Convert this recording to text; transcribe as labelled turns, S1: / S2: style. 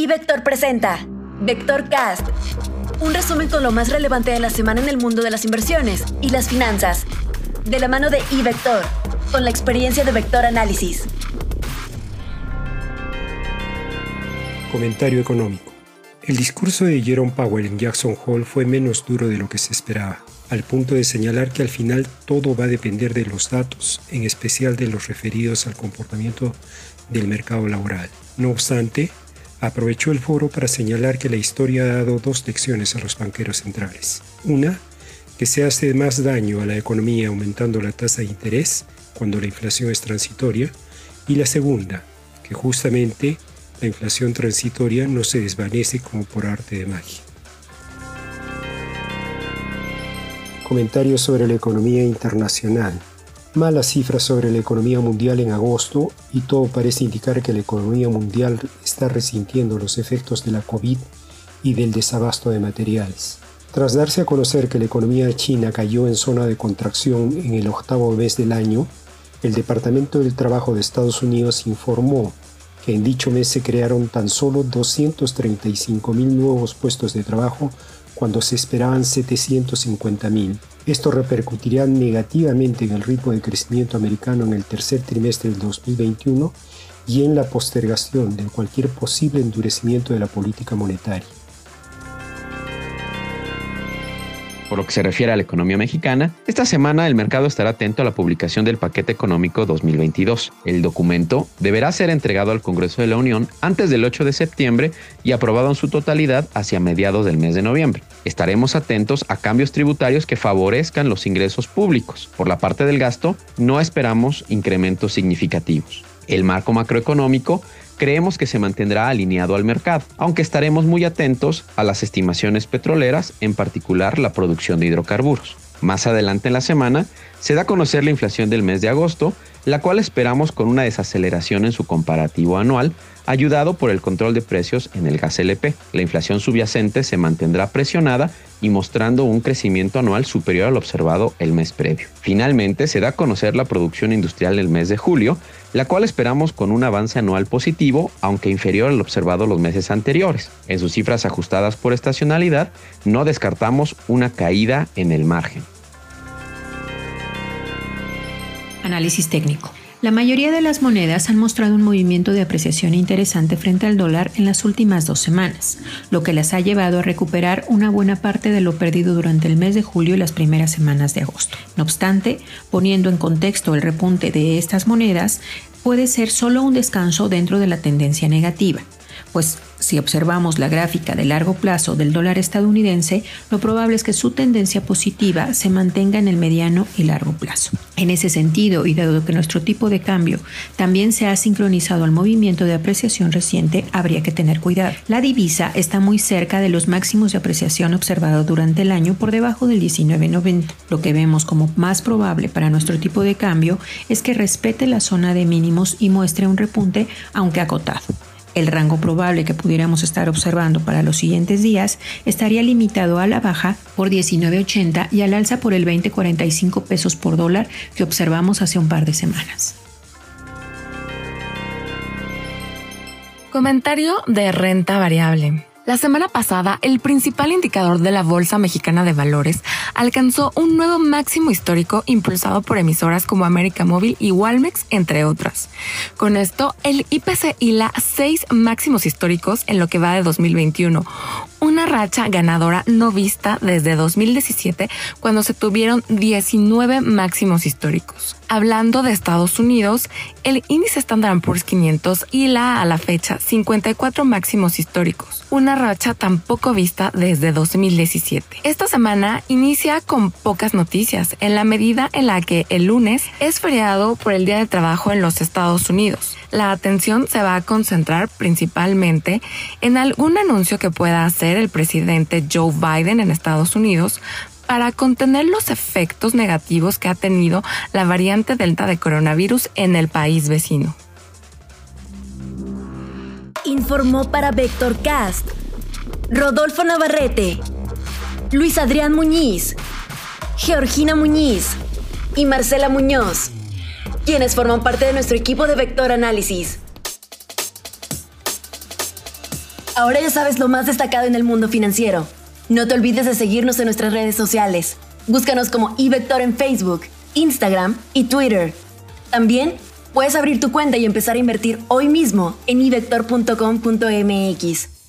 S1: Y Vector presenta Vector Cast, un resumen con lo más relevante de la semana en el mundo de las inversiones y las finanzas, de la mano de iVector, con la experiencia de Vector Análisis.
S2: Comentario económico. El discurso de Jerome Powell en Jackson Hole fue menos duro de lo que se esperaba, al punto de señalar que al final todo va a depender de los datos, en especial de los referidos al comportamiento del mercado laboral. No obstante, aprovechó el foro para señalar que la historia ha dado dos lecciones a los banqueros centrales. Una, que se hace más daño a la economía aumentando la tasa de interés cuando la inflación es transitoria, y la segunda, que justamente la inflación transitoria no se desvanece como por arte de magia. Comentarios sobre la economía internacional. Malas cifras sobre la economía mundial en agosto y todo parece indicar que la economía mundial está resintiendo los efectos de la COVID y del desabasto de materiales. Tras darse a conocer que la economía china cayó en zona de contracción en el octavo mes del año, el Departamento del Trabajo de Estados Unidos informó que en dicho mes se crearon tan solo 235 mil nuevos puestos de trabajo cuando se esperaban 750 mil. Esto repercutirá negativamente en el ritmo de crecimiento americano en el tercer trimestre del 2021 y en la postergación de cualquier posible endurecimiento de la política monetaria.
S3: Por lo que se refiere a la economía mexicana, esta semana el mercado estará atento a la publicación del paquete económico 2022. El documento deberá ser entregado al Congreso de la Unión antes del 8 de septiembre y aprobado en su totalidad hacia mediados del mes de noviembre. Estaremos atentos a cambios tributarios que favorezcan los ingresos públicos. Por la parte del gasto, no esperamos incrementos significativos. El marco macroeconómico creemos que se mantendrá alineado al mercado, aunque estaremos muy atentos a las estimaciones petroleras, en particular la producción de hidrocarburos. Más adelante en la semana se da a conocer la inflación del mes de agosto, la cual esperamos con una desaceleración en su comparativo anual, ayudado por el control de precios en el gas LP. La inflación subyacente se mantendrá presionada y mostrando un crecimiento anual superior al observado el mes previo. Finalmente, se da a conocer la producción industrial del mes de julio, la cual esperamos con un avance anual positivo, aunque inferior al observado los meses anteriores. En sus cifras ajustadas por estacionalidad, no descartamos una caída en el margen.
S4: Análisis técnico. La mayoría de las monedas han mostrado un movimiento de apreciación interesante frente al dólar en las últimas dos semanas, lo que las ha llevado a recuperar una buena parte de lo perdido durante el mes de julio y las primeras semanas de agosto. No obstante, poniendo en contexto el repunte de estas monedas, puede ser solo un descanso dentro de la tendencia negativa pues si observamos la gráfica de largo plazo del dólar estadounidense, lo probable es que su tendencia positiva se mantenga en el mediano y largo plazo. En ese sentido, y dado que nuestro tipo de cambio también se ha sincronizado al movimiento de apreciación reciente, habría que tener cuidado. La divisa está muy cerca de los máximos de apreciación observados durante el año por debajo del 19.90. Lo que vemos como más probable para nuestro tipo de cambio es que respete la zona de mínimos y muestre un repunte, aunque acotado. El rango probable que pudiéramos estar observando para los siguientes días estaría limitado a la baja por 19.80 y al alza por el 20.45 pesos por dólar que observamos hace un par de semanas.
S5: Comentario de renta variable. La semana pasada, el principal indicador de la Bolsa Mexicana de Valores alcanzó un nuevo máximo histórico impulsado por emisoras como América Móvil y Walmex, entre otras. Con esto, el IPC hila seis máximos históricos en lo que va de 2021, una racha ganadora no vista desde 2017 cuando se tuvieron 19 máximos históricos. Hablando de Estados Unidos, el índice Standard Poor's 500 hila a la fecha 54 máximos históricos, una racha tampoco vista desde 2017. Esta semana inicia con pocas noticias en la medida en la que el lunes es feriado por el Día de Trabajo en los Estados Unidos. La atención se va a concentrar principalmente en algún anuncio que pueda hacer el presidente Joe Biden en Estados Unidos para contener los efectos negativos que ha tenido la variante Delta de coronavirus en el país vecino.
S1: Informó para Vector Cast Rodolfo Navarrete, Luis Adrián Muñiz, Georgina Muñiz y Marcela Muñoz, quienes forman parte de nuestro equipo de Vector Análisis. Ahora ya sabes lo más destacado en el mundo financiero. No te olvides de seguirnos en nuestras redes sociales. Búscanos como iVector en Facebook, Instagram y Twitter. También puedes abrir tu cuenta y empezar a invertir hoy mismo en ivector.com.mx.